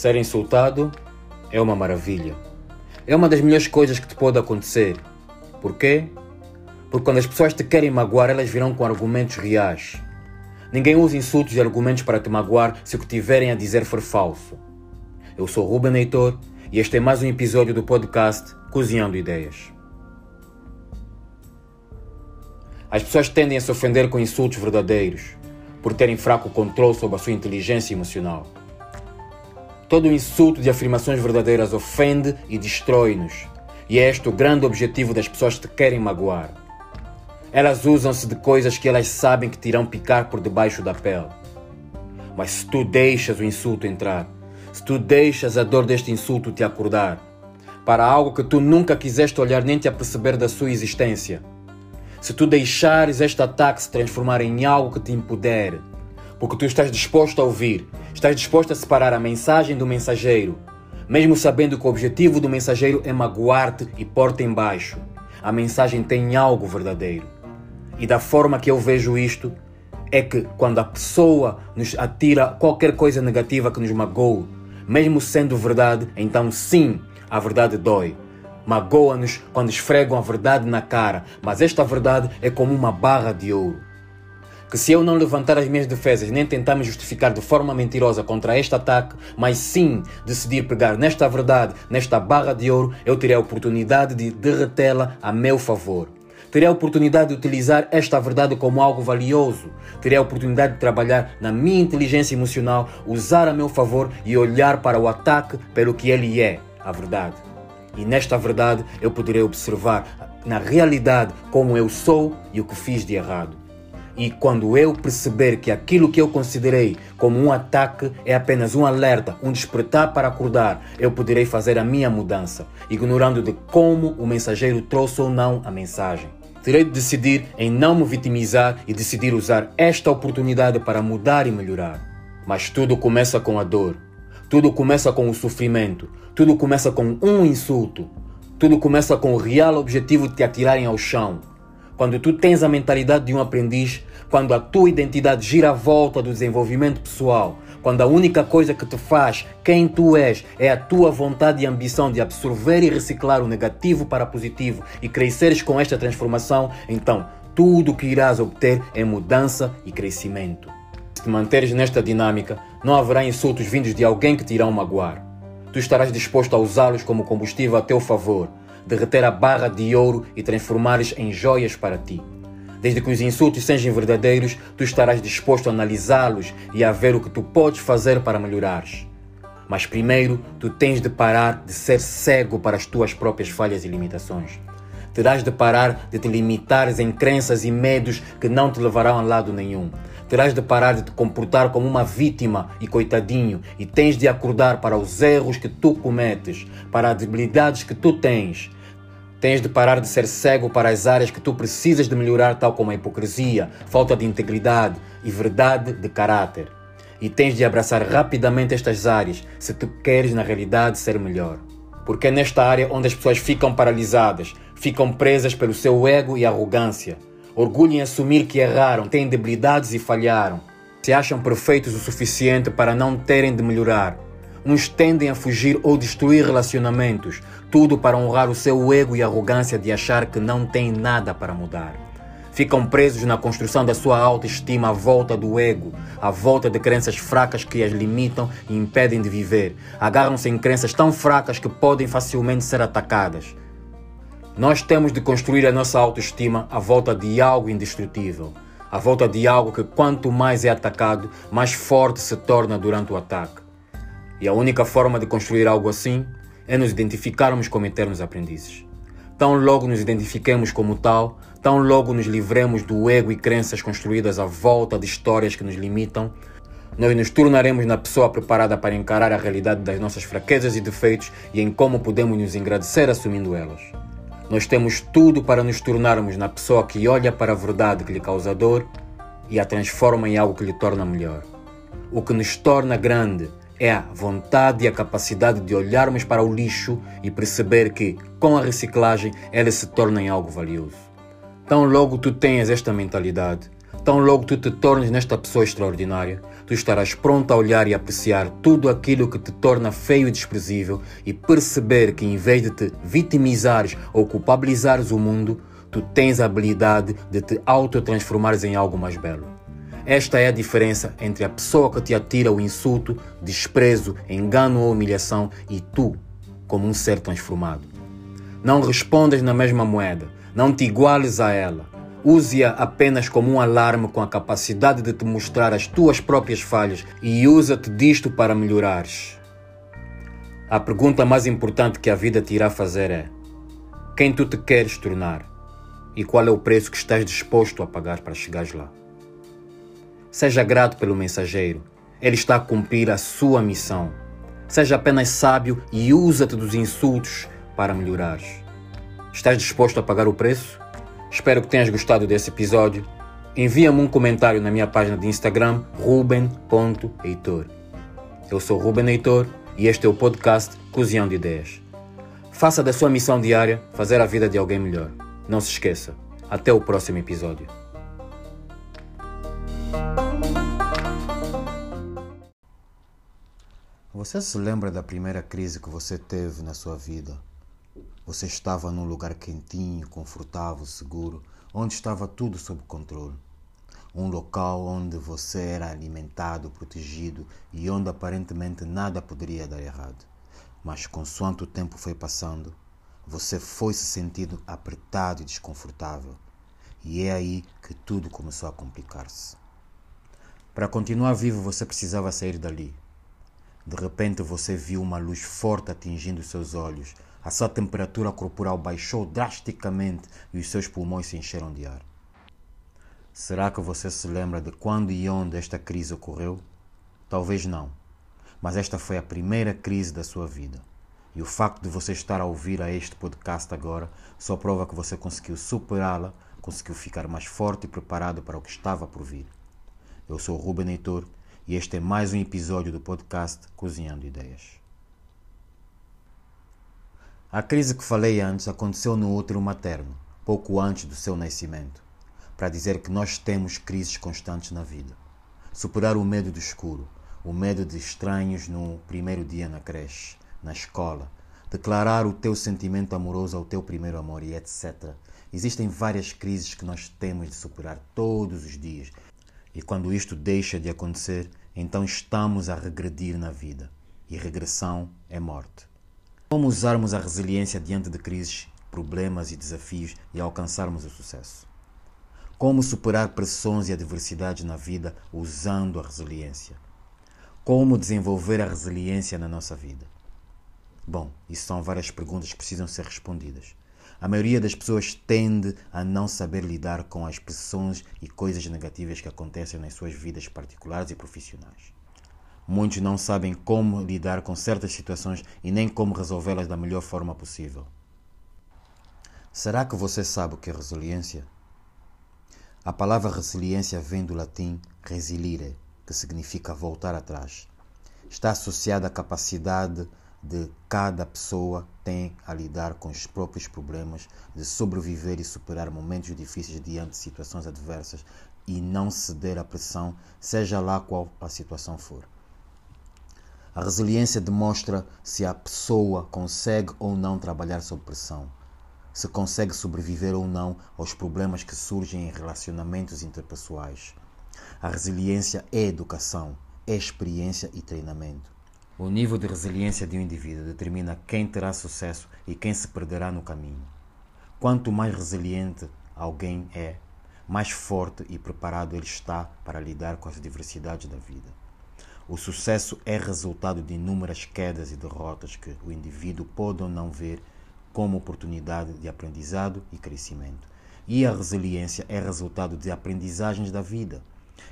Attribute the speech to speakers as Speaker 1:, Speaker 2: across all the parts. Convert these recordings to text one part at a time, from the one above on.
Speaker 1: Ser insultado é uma maravilha. É uma das melhores coisas que te pode acontecer. Por quê? Porque quando as pessoas te querem magoar, elas virão com argumentos reais. Ninguém usa insultos e argumentos para te magoar se o que tiverem a dizer for falso. Eu sou Ruben Heitor e este é mais um episódio do podcast Cozinhando Ideias. As pessoas tendem a se ofender com insultos verdadeiros, por terem fraco controle sobre a sua inteligência emocional. Todo insulto de afirmações verdadeiras ofende e destrói-nos, e é este o grande objetivo das pessoas que querem magoar. Elas usam-se de coisas que elas sabem que te irão picar por debaixo da pele. Mas se tu deixas o insulto entrar, se tu deixas a dor deste insulto te acordar, para algo que tu nunca quiseste olhar nem te aperceber da sua existência, se tu deixares este ataque se transformar em algo que te empodere, porque tu estás disposto a ouvir, estás disposto a separar a mensagem do mensageiro, mesmo sabendo que o objetivo do mensageiro é magoar-te e pôr-te embaixo. A mensagem tem algo verdadeiro. E da forma que eu vejo isto, é que quando a pessoa nos atira qualquer coisa negativa que nos magoe, mesmo sendo verdade, então sim, a verdade dói. Magoa-nos quando esfregam a verdade na cara, mas esta verdade é como uma barra de ouro. Que se eu não levantar as minhas defesas nem tentar me justificar de forma mentirosa contra este ataque, mas sim decidir pegar nesta verdade, nesta barra de ouro, eu terei a oportunidade de derretê-la a meu favor. Terei a oportunidade de utilizar esta verdade como algo valioso. Terei a oportunidade de trabalhar na minha inteligência emocional, usar a meu favor e olhar para o ataque pelo que ele é, a verdade. E nesta verdade eu poderei observar na realidade como eu sou e o que fiz de errado. E quando eu perceber que aquilo que eu considerei como um ataque é apenas um alerta, um despertar para acordar, eu poderei fazer a minha mudança, ignorando de como o mensageiro trouxe ou não a mensagem. Terei de decidir em não me vitimizar e decidir usar esta oportunidade para mudar e melhorar. Mas tudo começa com a dor. Tudo começa com o sofrimento. Tudo começa com um insulto. Tudo começa com o real objetivo de te atirarem ao chão. Quando tu tens a mentalidade de um aprendiz, quando a tua identidade gira à volta do desenvolvimento pessoal, quando a única coisa que te faz quem tu és é a tua vontade e ambição de absorver e reciclar o negativo para positivo e cresceres com esta transformação, então tudo o que irás obter é mudança e crescimento. Se te manteres nesta dinâmica, não haverá insultos vindos de alguém que te irão magoar. Tu estarás disposto a usá-los como combustível a teu favor, derreter a barra de ouro e transformá-los em joias para ti. Desde que os insultos sejam verdadeiros, tu estarás disposto a analisá-los e a ver o que tu podes fazer para melhorares. Mas primeiro, tu tens de parar de ser cego para as tuas próprias falhas e limitações. Terás de parar de te limitares em crenças e medos que não te levarão a lado nenhum. Terás de parar de te comportar como uma vítima e coitadinho e tens de acordar para os erros que tu cometes, para as debilidades que tu tens Tens de parar de ser cego para as áreas que tu precisas de melhorar, tal como a hipocrisia, falta de integridade e verdade de caráter. E tens de abraçar rapidamente estas áreas se tu queres, na realidade, ser melhor. Porque é nesta área onde as pessoas ficam paralisadas, ficam presas pelo seu ego e arrogância. Orgulho em assumir que erraram, têm debilidades e falharam. Se acham perfeitos o suficiente para não terem de melhorar Uns tendem a fugir ou destruir relacionamentos, tudo para honrar o seu ego e arrogância de achar que não tem nada para mudar. Ficam presos na construção da sua autoestima à volta do ego, à volta de crenças fracas que as limitam e impedem de viver. Agarram-se em crenças tão fracas que podem facilmente ser atacadas. Nós temos de construir a nossa autoestima à volta de algo indestrutível, à volta de algo que, quanto mais é atacado, mais forte se torna durante o ataque. E a única forma de construir algo assim é nos identificarmos como eternos aprendizes. Tão logo nos identifiquemos como tal, tão logo nos livremos do ego e crenças construídas à volta de histórias que nos limitam, nós nos tornaremos na pessoa preparada para encarar a realidade das nossas fraquezas e defeitos e em como podemos nos agradecer assumindo elas. Nós temos tudo para nos tornarmos na pessoa que olha para a verdade que lhe causa dor e a transforma em algo que lhe torna melhor. O que nos torna grande é a vontade e a capacidade de olharmos para o lixo e perceber que, com a reciclagem, ele se torna em algo valioso. Tão logo tu tenhas esta mentalidade, Tão logo tu te tornes nesta pessoa extraordinária, tu estarás pronto a olhar e apreciar tudo aquilo que te torna feio e desprezível e perceber que em vez de te vitimizares ou culpabilizares o mundo, tu tens a habilidade de te autotransformares em algo mais belo. Esta é a diferença entre a pessoa que te atira o insulto, desprezo, engano ou humilhação e tu, como um ser transformado. Não respondas na mesma moeda, não te iguales a ela. Use-a apenas como um alarme com a capacidade de te mostrar as tuas próprias falhas e usa-te disto para melhorares. A pergunta mais importante que a vida te irá fazer é: quem tu te queres tornar? E qual é o preço que estás disposto a pagar para chegares lá? Seja grato pelo mensageiro, ele está a cumprir a sua missão. Seja apenas sábio e usa-te dos insultos para melhorares. Estás disposto a pagar o preço? Espero que tenhas gostado desse episódio. Envia-me um comentário na minha página de Instagram, ruben.heitor. Eu sou Ruben Heitor e este é o podcast Cozinhão de Ideias. Faça da sua missão diária fazer a vida de alguém melhor. Não se esqueça. Até o próximo episódio.
Speaker 2: Você se lembra da primeira crise que você teve na sua vida? Você estava num lugar quentinho, confortável, seguro, onde estava tudo sob controle. Um local onde você era alimentado, protegido e onde aparentemente nada poderia dar errado. Mas consoante o tempo foi passando, você foi se sentindo apertado e desconfortável. E é aí que tudo começou a complicar-se. Para continuar vivo, você precisava sair dali. De repente, você viu uma luz forte atingindo seus olhos a sua temperatura corporal baixou drasticamente e os seus pulmões se encheram de ar. Será que você se lembra de quando e onde esta crise ocorreu? Talvez não, mas esta foi a primeira crise da sua vida. E o facto de você estar a ouvir a este podcast agora só prova que você conseguiu superá-la, conseguiu ficar mais forte e preparado para o que estava por vir. Eu sou o Ruben Heitor e este é mais um episódio do podcast Cozinhando Ideias. A crise que falei antes aconteceu no útero materno, pouco antes do seu nascimento, para dizer que nós temos crises constantes na vida. Superar o medo do escuro, o medo de estranhos no primeiro dia na creche, na escola, declarar o teu sentimento amoroso ao teu primeiro amor e etc. Existem várias crises que nós temos de superar todos os dias. E quando isto deixa de acontecer, então estamos a regredir na vida. E regressão é morte. Como usarmos a resiliência diante de crises, problemas e desafios e alcançarmos o sucesso? Como superar pressões e adversidades na vida usando a resiliência? Como desenvolver a resiliência na nossa vida? Bom, isso são várias perguntas que precisam ser respondidas. A maioria das pessoas tende a não saber lidar com as pressões e coisas negativas que acontecem nas suas vidas particulares e profissionais. Muitos não sabem como lidar com certas situações e nem como resolvê-las da melhor forma possível. Será que você sabe o que é resiliência? A palavra resiliência vem do latim resilire, que significa voltar atrás. Está associada à capacidade de cada pessoa tem a lidar com os próprios problemas, de sobreviver e superar momentos difíceis diante de situações adversas e não ceder à pressão, seja lá qual a situação for. A resiliência demonstra se a pessoa consegue ou não trabalhar sob pressão, se consegue sobreviver ou não aos problemas que surgem em relacionamentos interpessoais. A resiliência é educação, é experiência e treinamento. O nível de resiliência de um indivíduo determina quem terá sucesso e quem se perderá no caminho. Quanto mais resiliente alguém é, mais forte e preparado ele está para lidar com as diversidades da vida. O sucesso é resultado de inúmeras quedas e derrotas que o indivíduo pode ou não ver como oportunidade de aprendizado e crescimento. E a resiliência é resultado de aprendizagens da vida.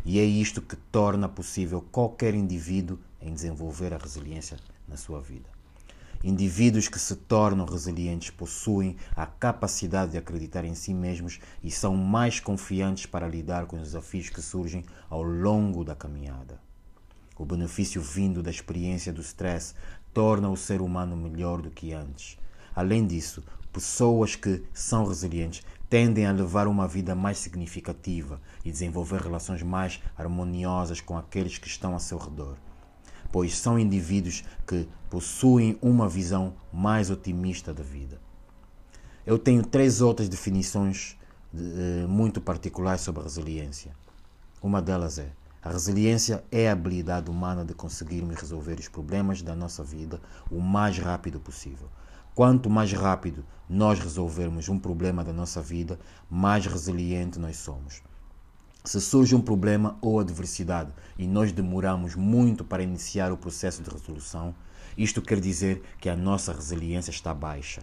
Speaker 2: E é isto que torna possível qualquer indivíduo em desenvolver a resiliência na sua vida. Indivíduos que se tornam resilientes possuem a capacidade de acreditar em si mesmos e são mais confiantes para lidar com os desafios que surgem ao longo da caminhada. O benefício vindo da experiência do stress torna o ser humano melhor do que antes. Além disso, pessoas que são resilientes tendem a levar uma vida mais significativa e desenvolver relações mais harmoniosas com aqueles que estão a seu redor, pois são indivíduos que possuem uma visão mais otimista da vida. Eu tenho três outras definições de, uh, muito particulares sobre a resiliência. Uma delas é a resiliência é a habilidade humana de conseguirmos resolver os problemas da nossa vida o mais rápido possível. Quanto mais rápido nós resolvermos um problema da nossa vida, mais resiliente nós somos. Se surge um problema ou adversidade e nós demoramos muito para iniciar o processo de resolução, isto quer dizer que a nossa resiliência está baixa.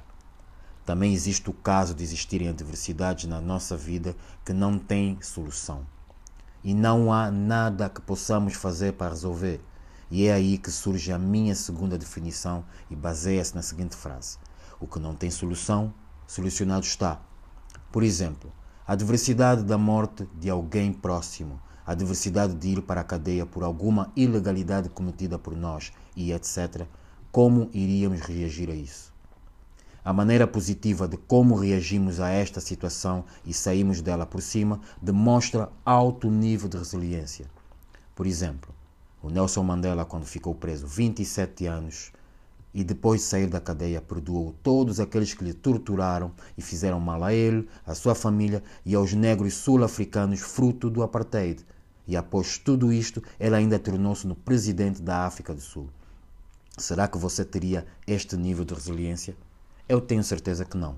Speaker 2: Também existe o caso de existirem adversidades na nossa vida que não têm solução e não há nada que possamos fazer para resolver. E é aí que surge a minha segunda definição e baseia-se na seguinte frase: O que não tem solução, solucionado está. Por exemplo, a adversidade da morte de alguém próximo, a adversidade de ir para a cadeia por alguma ilegalidade cometida por nós e etc. Como iríamos reagir a isso? A maneira positiva de como reagimos a esta situação e saímos dela por cima demonstra alto nível de resiliência. Por exemplo, o Nelson Mandela, quando ficou preso 27 anos e depois de sair da cadeia, perdoou todos aqueles que lhe torturaram e fizeram mal a ele, à sua família e aos negros sul-africanos fruto do apartheid. E após tudo isto, ele ainda tornou-se no presidente da África do Sul. Será que você teria este nível de resiliência? Eu tenho certeza que não.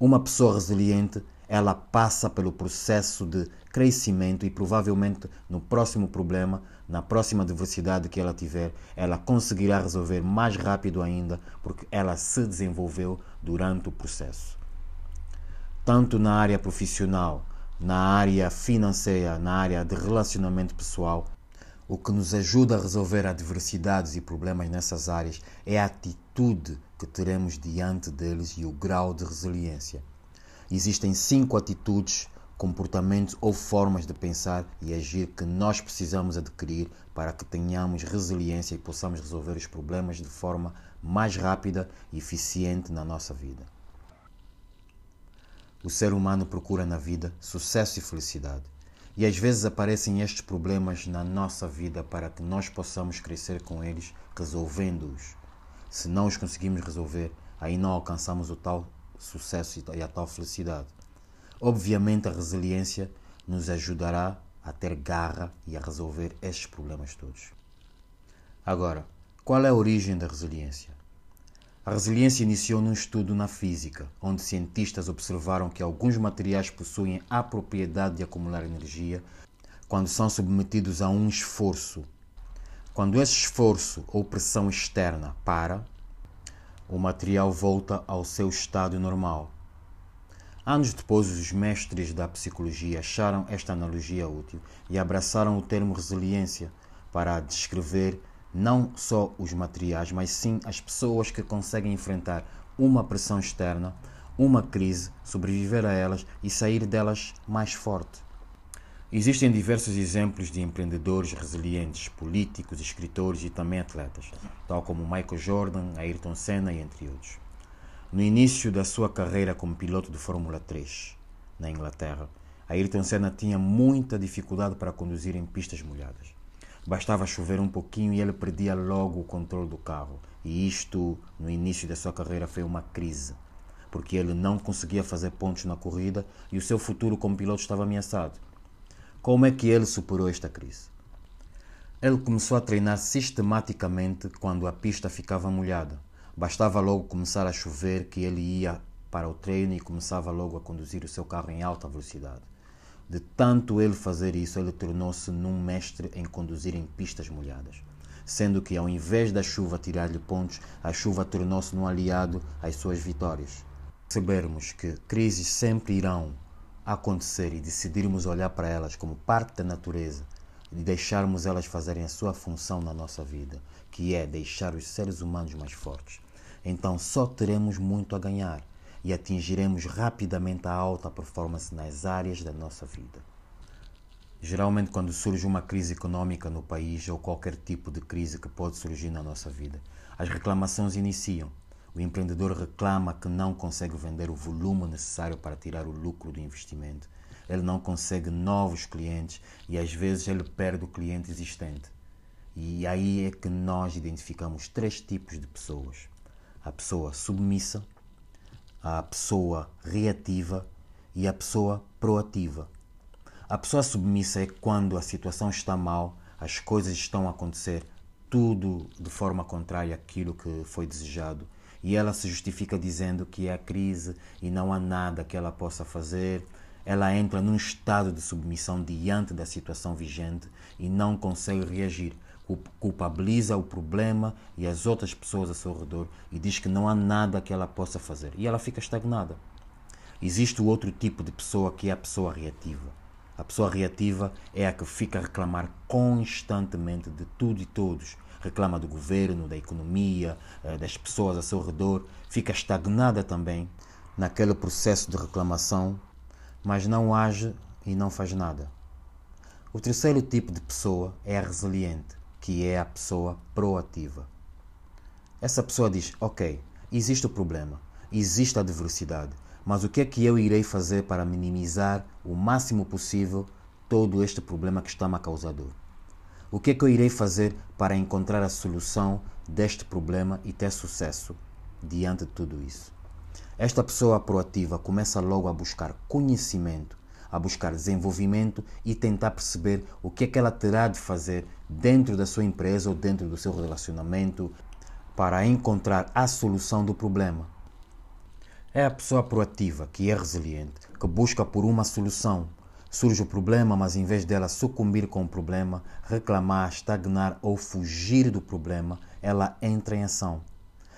Speaker 2: Uma pessoa resiliente, ela passa pelo processo de crescimento e provavelmente no próximo problema, na próxima adversidade que ela tiver, ela conseguirá resolver mais rápido ainda, porque ela se desenvolveu durante o processo. Tanto na área profissional, na área financeira, na área de relacionamento pessoal, o que nos ajuda a resolver adversidades e problemas nessas áreas é a atitude que teremos diante deles e o grau de resiliência. Existem cinco atitudes, comportamentos ou formas de pensar e agir que nós precisamos adquirir para que tenhamos resiliência e possamos resolver os problemas de forma mais rápida e eficiente na nossa vida. O ser humano procura na vida sucesso e felicidade. E às vezes aparecem estes problemas na nossa vida para que nós possamos crescer com eles, resolvendo-os. Se não os conseguimos resolver, aí não alcançamos o tal sucesso e a tal felicidade. Obviamente, a resiliência nos ajudará a ter garra e a resolver estes problemas todos. Agora, qual é a origem da resiliência? A resiliência iniciou num estudo na física, onde cientistas observaram que alguns materiais possuem a propriedade de acumular energia quando são submetidos a um esforço. Quando esse esforço ou pressão externa para, o material volta ao seu estado normal. Anos depois, os mestres da psicologia acharam esta analogia útil e abraçaram o termo resiliência para descrever não só os materiais, mas sim as pessoas que conseguem enfrentar uma pressão externa, uma crise, sobreviver a elas e sair delas mais forte. Existem diversos exemplos de empreendedores resilientes, políticos, escritores e também atletas, tal como Michael Jordan, Ayrton Senna e entre outros. No início da sua carreira como piloto de Fórmula 3 na Inglaterra, Ayrton Senna tinha muita dificuldade para conduzir em pistas molhadas. Bastava chover um pouquinho e ele perdia logo o controle do carro. E isto, no início da sua carreira, foi uma crise, porque ele não conseguia fazer pontos na corrida e o seu futuro como piloto estava ameaçado. Como é que ele superou esta crise? Ele começou a treinar sistematicamente quando a pista ficava molhada. Bastava logo começar a chover que ele ia para o treino e começava logo a conduzir o seu carro em alta velocidade. De tanto ele fazer isso, ele tornou-se num mestre em conduzir em pistas molhadas. Sendo que, ao invés da chuva tirar-lhe pontos, a chuva tornou-se num aliado às suas vitórias. Percebermos que crises sempre irão acontecer e decidirmos olhar para elas como parte da natureza e deixarmos elas fazerem a sua função na nossa vida, que é deixar os seres humanos mais fortes, então só teremos muito a ganhar e atingiremos rapidamente a alta performance nas áreas da nossa vida. Geralmente, quando surge uma crise econômica no país ou qualquer tipo de crise que pode surgir na nossa vida, as reclamações iniciam. O empreendedor reclama que não consegue vender o volume necessário para tirar o lucro do investimento. Ele não consegue novos clientes e às vezes ele perde o cliente existente. E aí é que nós identificamos três tipos de pessoas: a pessoa submissa, a pessoa reativa e a pessoa proativa. A pessoa submissa é quando a situação está mal, as coisas estão a acontecer tudo de forma contrária àquilo que foi desejado e ela se justifica dizendo que é a crise e não há nada que ela possa fazer. Ela entra num estado de submissão diante da situação vigente e não consegue reagir. Culpabiliza o problema e as outras pessoas ao seu redor e diz que não há nada que ela possa fazer. E ela fica estagnada. Existe outro tipo de pessoa que é a pessoa reativa. A pessoa reativa é a que fica a reclamar constantemente de tudo e todos reclama do governo, da economia, eh, das pessoas ao seu redor, fica estagnada também naquele processo de reclamação, mas não age e não faz nada. O terceiro tipo de pessoa é a resiliente, que é a pessoa proativa. Essa pessoa diz: Ok, existe o problema, existe a adversidade, mas o que é que eu irei fazer para minimizar o máximo possível todo este problema que está-me a causar dor? O que é que eu irei fazer para encontrar a solução deste problema e ter sucesso diante de tudo isso? Esta pessoa proativa começa logo a buscar conhecimento, a buscar desenvolvimento e tentar perceber o que é que ela terá de fazer dentro da sua empresa ou dentro do seu relacionamento para encontrar a solução do problema. É a pessoa proativa que é resiliente, que busca por uma solução, Surge o problema, mas em vez dela sucumbir com o problema, reclamar, estagnar ou fugir do problema, ela entra em ação.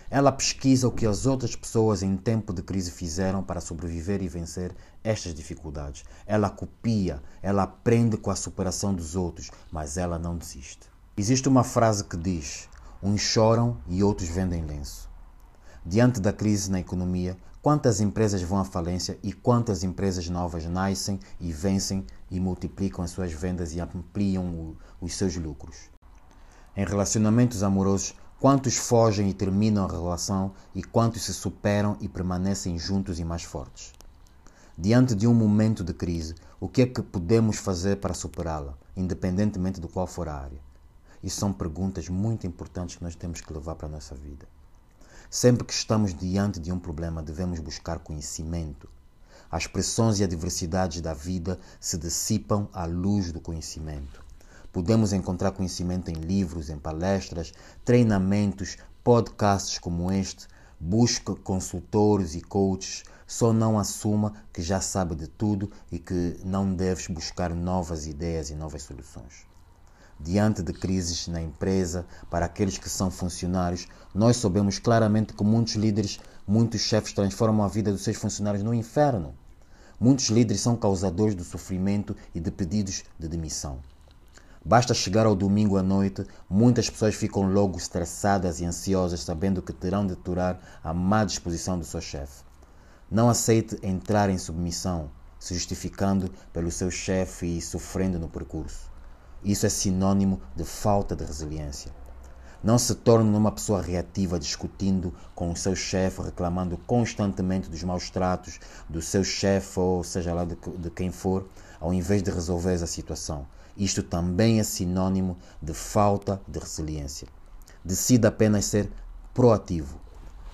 Speaker 2: Ela pesquisa o que as outras pessoas em tempo de crise fizeram para sobreviver e vencer estas dificuldades. Ela copia, ela aprende com a superação dos outros, mas ela não desiste. Existe uma frase que diz: uns choram e outros vendem lenço. Diante da crise na economia, quantas empresas vão à falência e quantas empresas novas nascem e vencem e multiplicam as suas vendas e ampliam o, os seus lucros? Em relacionamentos amorosos, quantos fogem e terminam a relação e quantos se superam e permanecem juntos e mais fortes? Diante de um momento de crise, o que é que podemos fazer para superá-la, independentemente de qual for a área? Isso são perguntas muito importantes que nós temos que levar para a nossa vida. Sempre que estamos diante de um problema, devemos buscar conhecimento. As pressões e adversidades da vida se dissipam à luz do conhecimento. Podemos encontrar conhecimento em livros, em palestras, treinamentos, podcasts como este. Busque consultores e coaches. Só não assuma que já sabe de tudo e que não deves buscar novas ideias e novas soluções diante de crises na empresa, para aqueles que são funcionários, nós sabemos claramente que muitos líderes, muitos chefes transformam a vida dos seus funcionários no inferno. Muitos líderes são causadores do sofrimento e de pedidos de demissão. Basta chegar ao domingo à noite, muitas pessoas ficam logo estressadas e ansiosas, sabendo que terão de aturar a má disposição do seu chefe. Não aceite entrar em submissão, se justificando pelo seu chefe e sofrendo no percurso. Isso é sinônimo de falta de resiliência. Não se torne uma pessoa reativa discutindo com o seu chefe, reclamando constantemente dos maus tratos do seu chefe ou seja lá de, de quem for, ao invés de resolver essa situação. Isto também é sinônimo de falta de resiliência. Decida apenas ser proativo.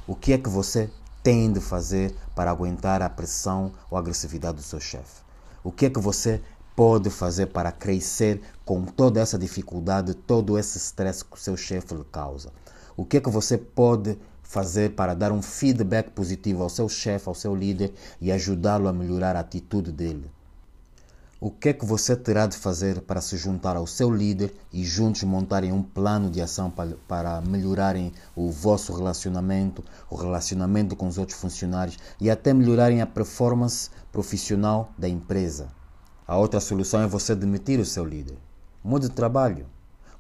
Speaker 2: O que é que você tem de fazer para aguentar a pressão ou a agressividade do seu chefe? O que é que você pode fazer para crescer com toda essa dificuldade, todo esse stress que o seu chefe lhe causa? O que é que você pode fazer para dar um feedback positivo ao seu chefe, ao seu líder e ajudá-lo a melhorar a atitude dele? O que é que você terá de fazer para se juntar ao seu líder e juntos montarem um plano de ação para, para melhorarem o vosso relacionamento, o relacionamento com os outros funcionários e até melhorarem a performance profissional da empresa? A outra solução é você demitir o seu líder. Mude de trabalho.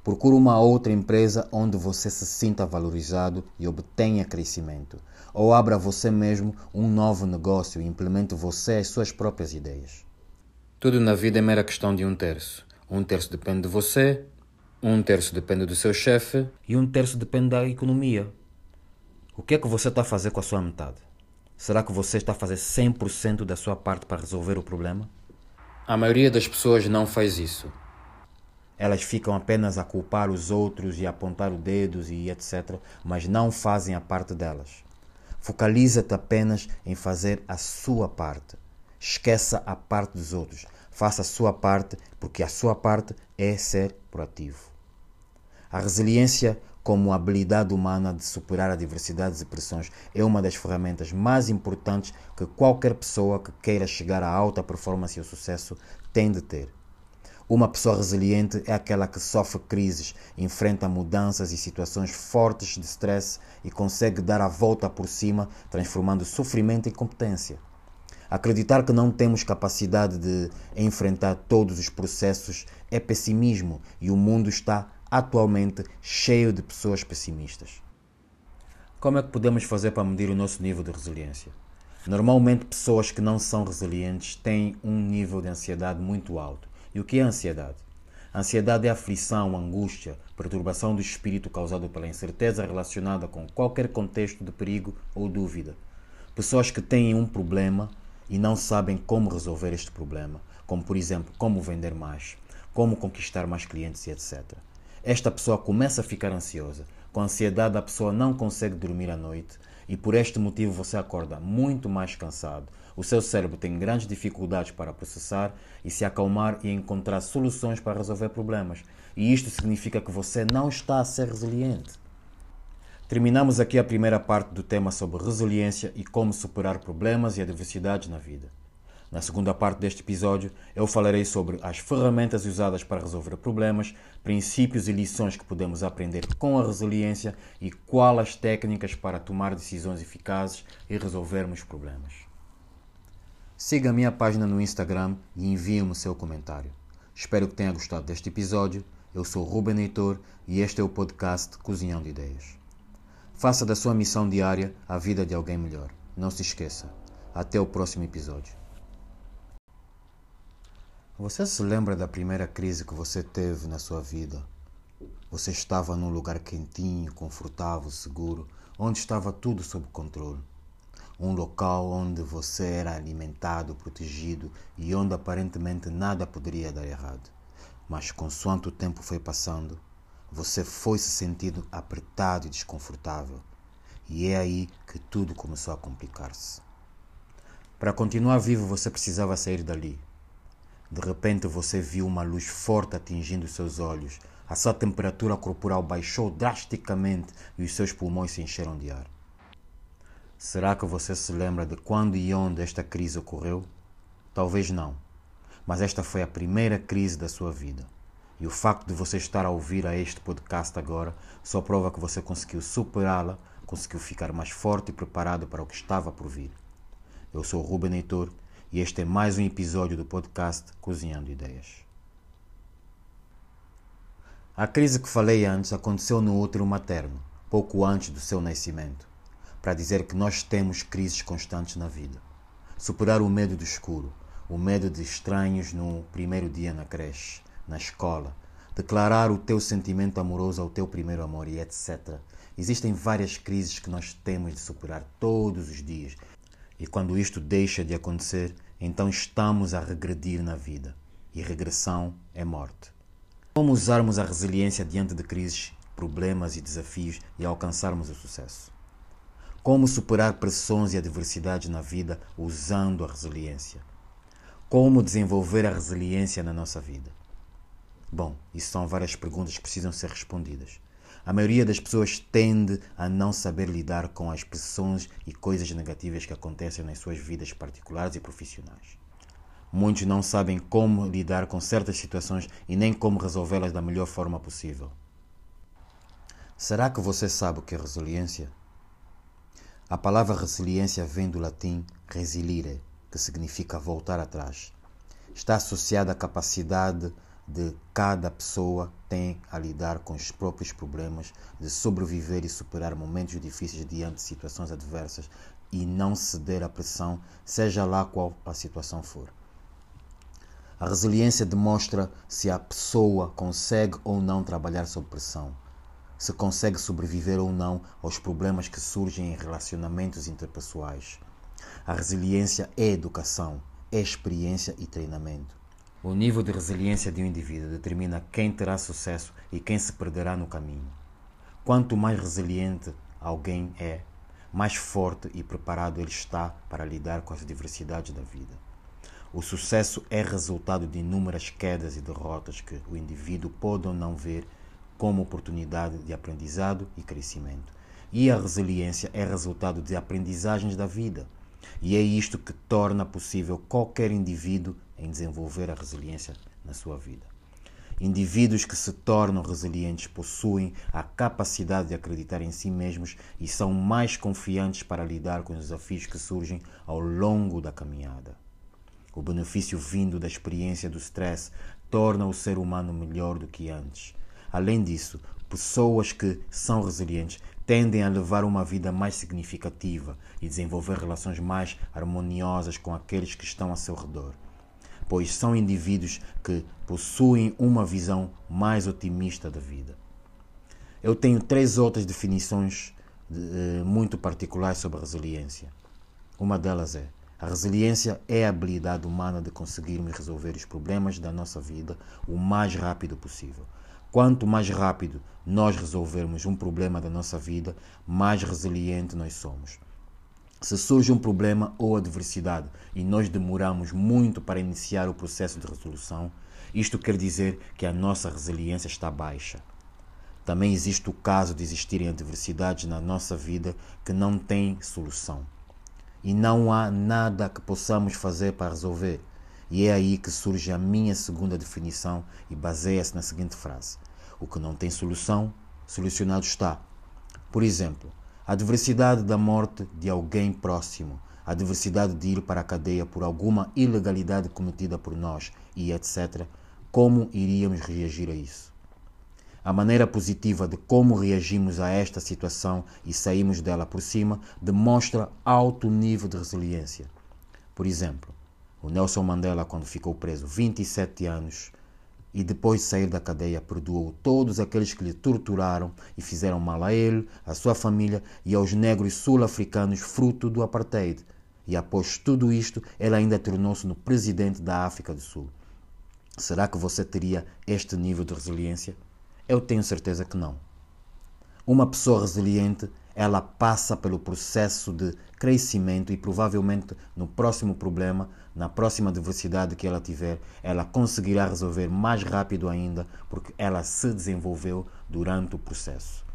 Speaker 2: Procure uma outra empresa onde você se sinta valorizado e obtenha crescimento. Ou abra você mesmo um novo negócio e implemente você as suas próprias ideias. Tudo na vida é mera questão de um terço. Um terço depende de você, um terço depende do seu chefe e um terço depende da economia. O que é que você está a fazer com a sua metade? Será que você está a fazer 100% da sua parte para resolver o problema?
Speaker 1: A maioria das pessoas não faz isso.
Speaker 2: Elas ficam apenas a culpar os outros e a apontar os dedos e etc., mas não fazem a parte delas. Focaliza-te apenas em fazer a sua parte. Esqueça a parte dos outros. Faça a sua parte, porque a sua parte é ser proativo. A resiliência, como habilidade humana de superar adversidades e pressões, é uma das ferramentas mais importantes que qualquer pessoa que queira chegar a alta performance e ao sucesso tem de ter. Uma pessoa resiliente é aquela que sofre crises, enfrenta mudanças e situações fortes de stress e consegue dar a volta por cima, transformando sofrimento em competência. Acreditar que não temos capacidade de enfrentar todos os processos é pessimismo e o mundo está atualmente cheio de pessoas pessimistas. Como é que podemos fazer para medir o nosso nível de resiliência? Normalmente, pessoas que não são resilientes têm um nível de ansiedade muito alto. E o que é ansiedade? ansiedade é aflição, angústia, perturbação do espírito causada pela incerteza relacionada com qualquer contexto de perigo ou dúvida. Pessoas que têm um problema e não sabem como resolver este problema, como por exemplo, como vender mais, como conquistar mais clientes e etc. Esta pessoa começa a ficar ansiosa. Com ansiedade, a pessoa não consegue dormir à noite e por este motivo você acorda muito mais cansado. O seu cérebro tem grandes dificuldades para processar e se acalmar e encontrar soluções para resolver problemas. E isto significa que você não está a ser resiliente. Terminamos aqui a primeira parte do tema sobre resiliência e como superar problemas e adversidades na vida. Na segunda parte deste episódio, eu falarei sobre as ferramentas usadas para resolver problemas, princípios e lições que podemos aprender com a resiliência e quais as técnicas para tomar decisões eficazes e resolvermos problemas. Siga a minha página no Instagram e envie-me seu comentário. Espero que tenha gostado deste episódio. Eu sou Ruben Heitor e este é o podcast Cozinhando Ideias. Faça da sua missão diária a vida de alguém melhor. Não se esqueça. Até o próximo episódio. Você se lembra da primeira crise que você teve na sua vida? Você estava num lugar quentinho, confortável, seguro, onde estava tudo sob controle. Um local onde você era alimentado, protegido e onde aparentemente nada poderia dar errado. Mas consoante o tempo foi passando, você foi se sentindo apertado e desconfortável. E é aí que tudo começou a complicar-se. Para continuar vivo, você precisava sair dali. De repente, você viu uma luz forte atingindo seus olhos. A sua temperatura corporal baixou drasticamente e os seus pulmões se encheram de ar. Será que você se lembra de quando e onde esta crise ocorreu? Talvez não, mas esta foi a primeira crise da sua vida. E o facto de você estar a ouvir a este podcast agora só prova que você conseguiu superá-la, conseguiu ficar mais forte e preparado para o que estava por vir. Eu sou Ruben Heitor e este é mais um episódio do podcast Cozinhando Ideias. A crise que falei antes aconteceu no útero materno, pouco antes do seu nascimento, para dizer que nós temos crises constantes na vida. Superar o medo do escuro, o medo de estranhos no primeiro dia na creche, na escola, declarar o teu sentimento amoroso ao teu primeiro amor e etc. Existem várias crises que nós temos de superar todos os dias. E quando isto deixa de acontecer, então estamos a regredir na vida. E regressão é morte. Como usarmos a resiliência diante de crises, problemas e desafios e alcançarmos o sucesso? Como superar pressões e adversidades na vida usando a resiliência? Como desenvolver a resiliência na nossa vida? Bom, isso são várias perguntas que precisam ser respondidas. A maioria das pessoas tende a não saber lidar com as pressões e coisas negativas que acontecem nas suas vidas particulares e profissionais. Muitos não sabem como lidar com certas situações e nem como resolvê-las da melhor forma possível. Será que você sabe o que é resiliência? A palavra resiliência vem do latim resilire, que significa voltar atrás. Está associada à capacidade de cada pessoa tem a lidar com os próprios problemas, de sobreviver e superar momentos difíceis diante de situações adversas e não ceder à pressão, seja lá qual a situação for. A resiliência demonstra se a pessoa consegue ou não trabalhar sob pressão. se consegue sobreviver ou não aos problemas que surgem em relacionamentos interpessoais. A resiliência é educação, é experiência e treinamento. O nível de resiliência de um indivíduo determina quem terá sucesso e quem se perderá no caminho. Quanto mais resiliente alguém é, mais forte e preparado ele está para lidar com as diversidades da vida. O sucesso é resultado de inúmeras quedas e derrotas que o indivíduo pode ou não ver como oportunidade de aprendizado e crescimento. E a resiliência é resultado de aprendizagens da vida. E é isto que torna possível qualquer indivíduo em desenvolver a resiliência na sua vida. Indivíduos que se tornam resilientes possuem a capacidade de acreditar em si mesmos e são mais confiantes para lidar com os desafios que surgem ao longo da caminhada. O benefício vindo da experiência do stress torna o ser humano melhor do que antes. Além disso, pessoas que são resilientes tendem a levar uma vida mais significativa e desenvolver relações mais harmoniosas com aqueles que estão a seu redor, pois são indivíduos que possuem uma visão mais otimista da vida. Eu tenho três outras definições de, eh, muito particulares sobre a resiliência. Uma delas é a resiliência é a habilidade humana de conseguirmos resolver os problemas da nossa vida o mais rápido possível. Quanto mais rápido nós resolvermos um problema da nossa vida, mais resiliente nós somos. Se surge um problema ou adversidade e nós demoramos muito para iniciar o processo de resolução, isto quer dizer que a nossa resiliência está baixa. Também existe o caso de existirem adversidades na nossa vida que não têm solução e não há nada que possamos fazer para resolver. E é aí que surge a minha segunda definição e baseia-se na seguinte frase: O que não tem solução, solucionado está. Por exemplo, a adversidade da morte de alguém próximo, a adversidade de ir para a cadeia por alguma ilegalidade cometida por nós e etc. Como iríamos reagir a isso? A maneira positiva de como reagimos a esta situação e saímos dela por cima demonstra alto nível de resiliência. Por exemplo, o Nelson Mandela, quando ficou preso 27 anos e depois de sair da cadeia, perdoou todos aqueles que lhe torturaram e fizeram mal a ele, à sua família e aos negros sul-africanos fruto do apartheid. E após tudo isto, ele ainda tornou-se no presidente da África do Sul. Será que você teria este nível de resiliência? Eu tenho certeza que não. Uma pessoa resiliente, ela passa pelo processo de crescimento e provavelmente no próximo problema, na próxima adversidade que ela tiver, ela conseguirá resolver mais rápido ainda, porque ela se desenvolveu durante o processo.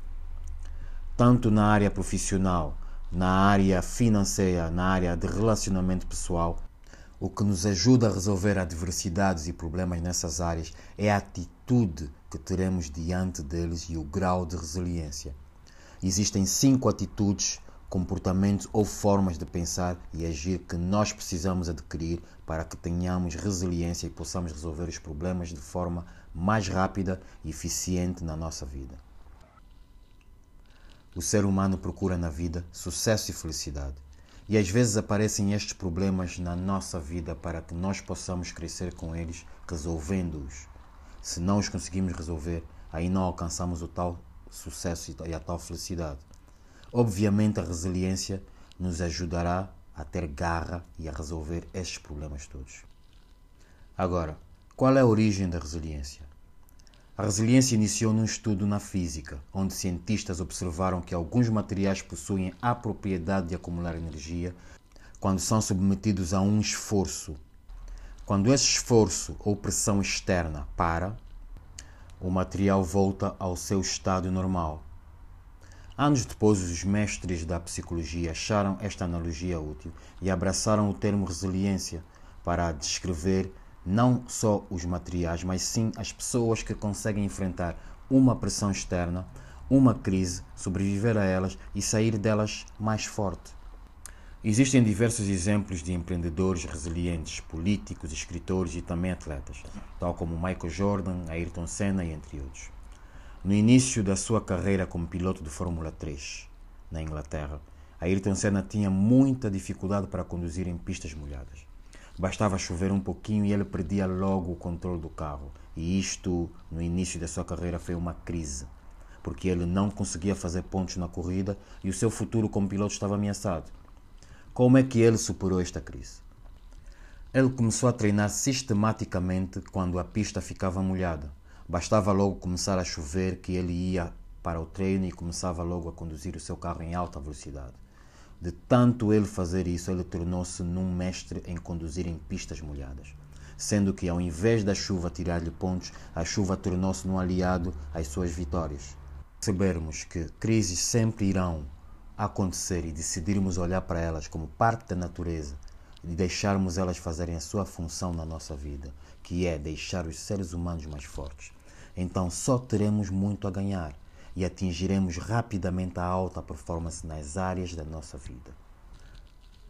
Speaker 2: Tanto na área profissional, na área financeira, na área de relacionamento pessoal, o que nos ajuda a resolver adversidades e problemas nessas áreas é a atitude que teremos diante deles e o grau de resiliência. Existem cinco atitudes, comportamentos ou formas de pensar e agir que nós precisamos adquirir para que tenhamos resiliência e possamos resolver os problemas de forma mais rápida e eficiente na nossa vida. O ser humano procura na vida sucesso e felicidade. E às vezes aparecem estes problemas na nossa vida para que nós possamos crescer com eles, resolvendo-os. Se não os conseguimos resolver, aí não alcançamos o tal sucesso e a tal felicidade. Obviamente, a resiliência nos ajudará a ter garra e a resolver estes problemas todos. Agora, qual é a origem da resiliência? A resiliência iniciou num estudo na física, onde cientistas observaram que alguns materiais possuem a propriedade de acumular energia quando são submetidos a um esforço quando esse esforço ou pressão externa para, o material volta ao seu estado normal. Anos depois, os mestres da psicologia acharam esta analogia útil e abraçaram o termo resiliência para descrever não só os materiais, mas sim as pessoas que conseguem enfrentar uma pressão externa, uma crise, sobreviver a elas e sair delas mais forte. Existem diversos exemplos de empreendedores resilientes, políticos, escritores e também atletas, tal como Michael Jordan, Ayrton Senna e entre outros. No início da sua carreira como piloto de Fórmula 3 na Inglaterra, Ayrton Senna tinha muita dificuldade para conduzir em pistas molhadas. Bastava chover um pouquinho e ele perdia logo o controle do carro, e isto, no início da sua carreira, foi uma crise. porque ele não conseguia fazer pontos na corrida e o seu futuro como piloto estava ameaçado. Como é que ele superou esta crise? Ele começou a treinar sistematicamente quando a pista ficava molhada. Bastava logo começar a chover que ele ia para o treino e começava logo a conduzir o seu carro em alta velocidade. De tanto ele fazer isso, ele tornou-se num mestre em conduzir em pistas molhadas. Sendo que, ao invés da chuva tirar-lhe pontos, a chuva tornou-se num aliado às suas vitórias. Percebermos que crises sempre irão acontecer e decidirmos olhar para elas como parte da natureza e deixarmos elas fazerem a sua função na nossa vida, que é deixar os seres humanos mais fortes. Então só teremos muito a ganhar e atingiremos rapidamente a alta performance nas áreas da nossa vida.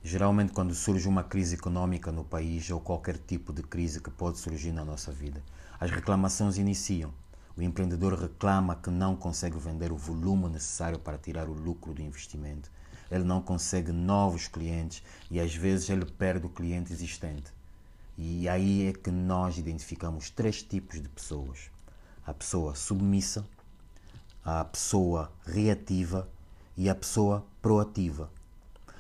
Speaker 2: Geralmente, quando surge uma crise econômica no país ou qualquer tipo de crise que pode surgir na nossa vida, as reclamações iniciam. O empreendedor reclama que não consegue vender o volume necessário para tirar o lucro do investimento. Ele não consegue novos clientes e às vezes ele perde o cliente existente. E aí é que nós identificamos três tipos de pessoas: a pessoa submissa, a pessoa reativa e a pessoa proativa.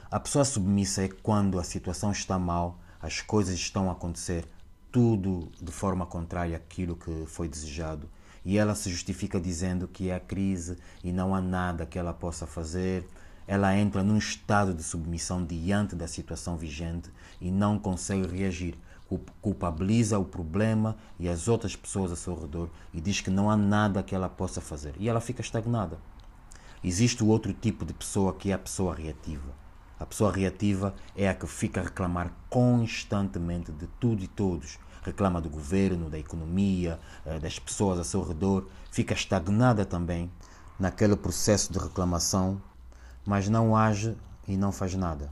Speaker 2: A pessoa submissa é quando a situação está mal, as coisas estão a acontecer tudo de forma contrária àquilo que foi desejado e ela se justifica dizendo que é a crise e não há nada que ela possa fazer. Ela entra num estado de submissão diante da situação vigente e não consegue reagir culpabiliza o problema e as outras pessoas ao seu redor e diz que não há nada que ela possa fazer e ela fica estagnada. Existe outro tipo de pessoa que é a pessoa reativa. A pessoa reativa é a que fica a reclamar constantemente de tudo e todos. Reclama do governo, da economia, eh, das pessoas ao seu redor. Fica estagnada também naquele processo de reclamação, mas não age e não faz nada.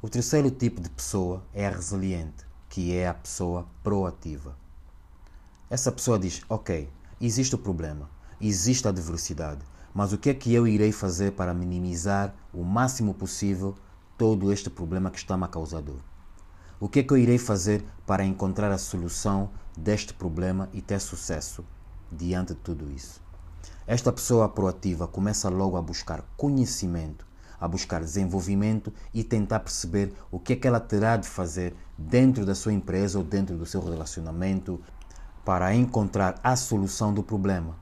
Speaker 2: O terceiro tipo de pessoa é a resiliente que é a pessoa proativa. Essa pessoa diz: Ok, existe o problema, existe a adversidade, mas o que é que eu irei fazer para minimizar o máximo possível todo este problema que está-me a causar dor? O que é que eu irei fazer para encontrar a solução deste problema e ter sucesso diante de tudo isso? Esta pessoa proativa começa logo a buscar conhecimento a buscar desenvolvimento e tentar perceber o que é que ela terá de fazer dentro da sua empresa ou dentro do seu relacionamento para encontrar a solução do problema.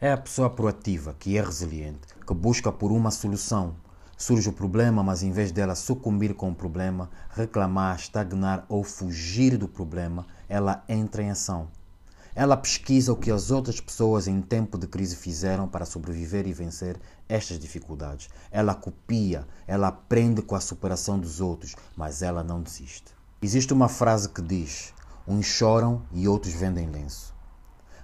Speaker 2: É a pessoa proativa, que é resiliente, que busca por uma solução. Surge o problema, mas em vez dela sucumbir com o problema, reclamar, estagnar ou fugir do problema, ela entra em ação. Ela pesquisa o que as outras pessoas em tempo de crise fizeram para sobreviver e vencer estas dificuldades. Ela copia, ela aprende com a superação dos outros, mas ela não desiste. Existe uma frase que diz: uns choram e outros vendem lenço.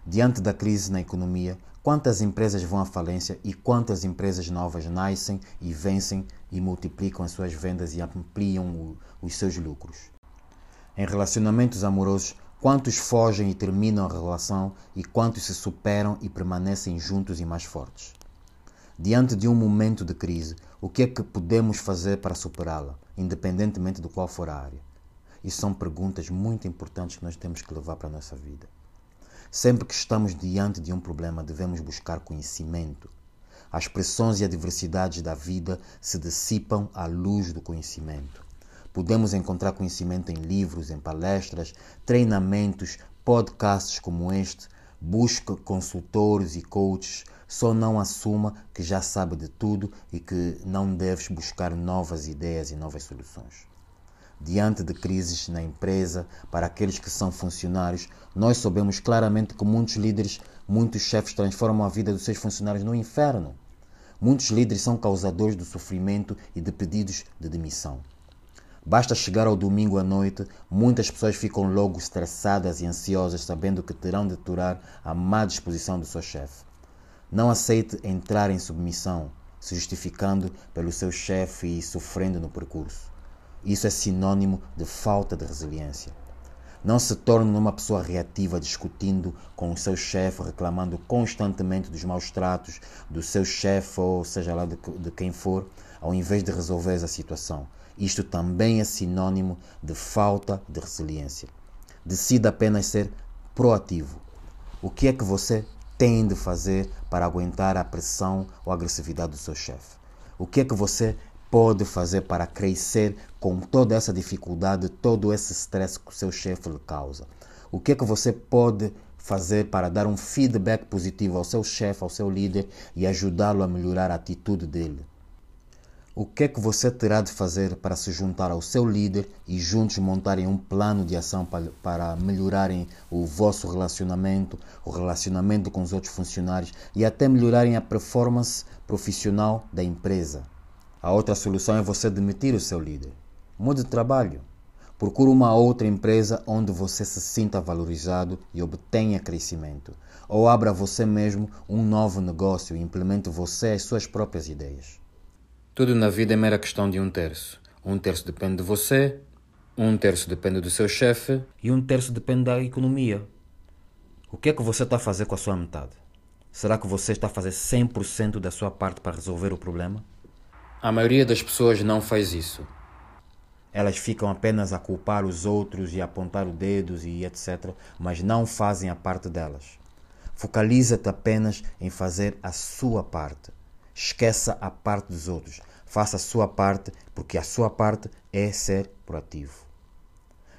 Speaker 2: Diante da crise na economia, quantas empresas vão à falência e quantas empresas novas nascem e vencem e multiplicam as suas vendas e ampliam o, os seus lucros? Em relacionamentos amorosos, Quantos fogem e terminam a relação e quantos se superam e permanecem juntos e mais fortes? Diante de um momento de crise, o que é que podemos fazer para superá-la, independentemente de qual for a área? Isso são perguntas muito importantes que nós temos que levar para a nossa vida. Sempre que estamos diante de um problema, devemos buscar conhecimento. As pressões e adversidades da vida se dissipam à luz do conhecimento. Podemos encontrar conhecimento em livros, em palestras, treinamentos, podcasts como este. Busque consultores e coaches. Só não assuma que já sabe de tudo e que não deves buscar novas ideias e novas soluções. Diante de crises na empresa, para aqueles que são funcionários, nós sabemos claramente que muitos líderes, muitos chefes transformam a vida dos seus funcionários no inferno. Muitos líderes são causadores do sofrimento e de pedidos de demissão. Basta chegar ao domingo à noite, muitas pessoas ficam logo estressadas e ansiosas, sabendo que terão de aturar a má disposição do seu chefe. Não aceite entrar em submissão, se justificando pelo seu chefe e sofrendo no percurso. Isso é sinônimo de falta de resiliência. Não se torne uma pessoa reativa discutindo com o seu chefe, reclamando constantemente dos maus tratos do seu chefe ou seja lá de, de quem for, ao invés de resolver a situação. Isto também é sinônimo de falta de resiliência. Decida apenas ser proativo. O que é que você tem de fazer para aguentar a pressão ou a agressividade do seu chefe? O que é que você pode fazer para crescer com toda essa dificuldade, todo esse stress que o seu chefe lhe causa? O que é que você pode fazer para dar um feedback positivo ao seu chefe, ao seu líder e ajudá-lo a melhorar a atitude dele? O que é que você terá de fazer para se juntar ao seu líder e juntos montarem um plano de ação para, melhorarem o vosso relacionamento, o relacionamento com os outros funcionários e até melhorarem a performance profissional da empresa? A outra solução é você demitir o seu líder. Mude de trabalho. Procure uma outra empresa onde você se sinta valorizado e obtenha crescimento. Ou abra você mesmo um novo negócio e implemente você as suas próprias ideias.
Speaker 1: Tudo na vida é mera questão de um terço. Um terço depende de você, um terço depende do seu chefe
Speaker 2: e um terço depende da economia. O que é que você está a fazer com a sua metade? Será que você está a fazer 100% da sua parte para resolver o problema?
Speaker 1: A maioria das pessoas não faz isso.
Speaker 2: Elas ficam apenas a culpar os outros e apontar os dedos e etc., mas não fazem a parte delas. Focaliza-te apenas em fazer a sua parte. Esqueça a parte dos outros. Faça a sua parte, porque a sua parte é ser proativo.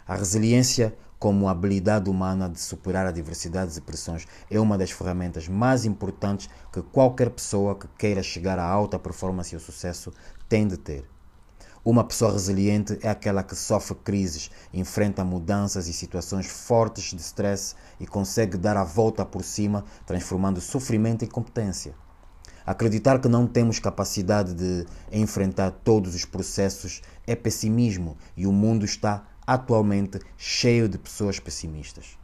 Speaker 2: A resiliência, como habilidade humana de superar adversidades e pressões, é uma das ferramentas mais importantes que qualquer pessoa que queira chegar a alta performance e ao sucesso tem de ter. Uma pessoa resiliente é aquela que sofre crises, enfrenta mudanças e situações fortes de stress e consegue dar a volta por cima, transformando sofrimento em competência. Acreditar que não temos capacidade de enfrentar todos os processos é pessimismo e o mundo está atualmente cheio de pessoas pessimistas.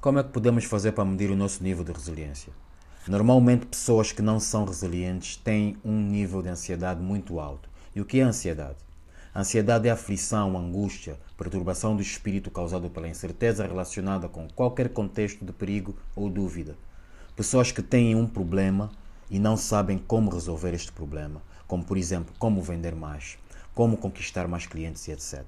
Speaker 2: Como é que podemos fazer para medir o nosso nível de resiliência? Normalmente, pessoas que não são resilientes têm um nível de ansiedade muito alto. E o que é ansiedade? Ansiedade é aflição, angústia, perturbação do espírito causada pela incerteza relacionada com qualquer contexto de perigo ou dúvida. Pessoas que têm um problema e não sabem como resolver este problema, como por exemplo, como vender mais, como conquistar mais clientes e etc.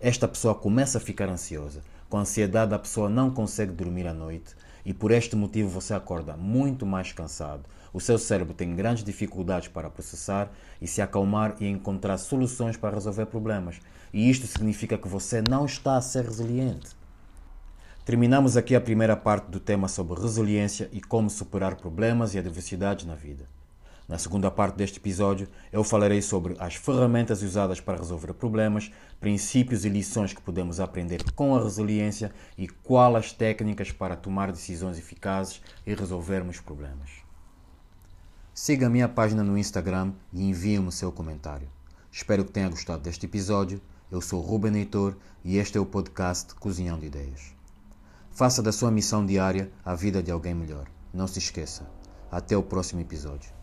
Speaker 2: Esta pessoa começa a ficar ansiosa. Com ansiedade, a pessoa não consegue dormir à noite e por este motivo você acorda muito mais cansado. O seu cérebro tem grandes dificuldades para processar e se acalmar e encontrar soluções para resolver problemas. E isto significa que você não está a ser resiliente. Terminamos aqui a primeira parte do tema sobre resiliência e como superar problemas e adversidades na vida. Na segunda parte deste episódio, eu falarei sobre as ferramentas usadas para resolver problemas, princípios e lições que podemos aprender com a resiliência e quais as técnicas para tomar decisões eficazes e resolvermos problemas. Siga a minha página no Instagram e envie-me o seu comentário. Espero que tenha gostado deste episódio. Eu sou Ruben Heitor e este é o podcast Cozinhando Ideias. Faça da sua missão diária a vida de alguém melhor. Não se esqueça. Até o próximo episódio.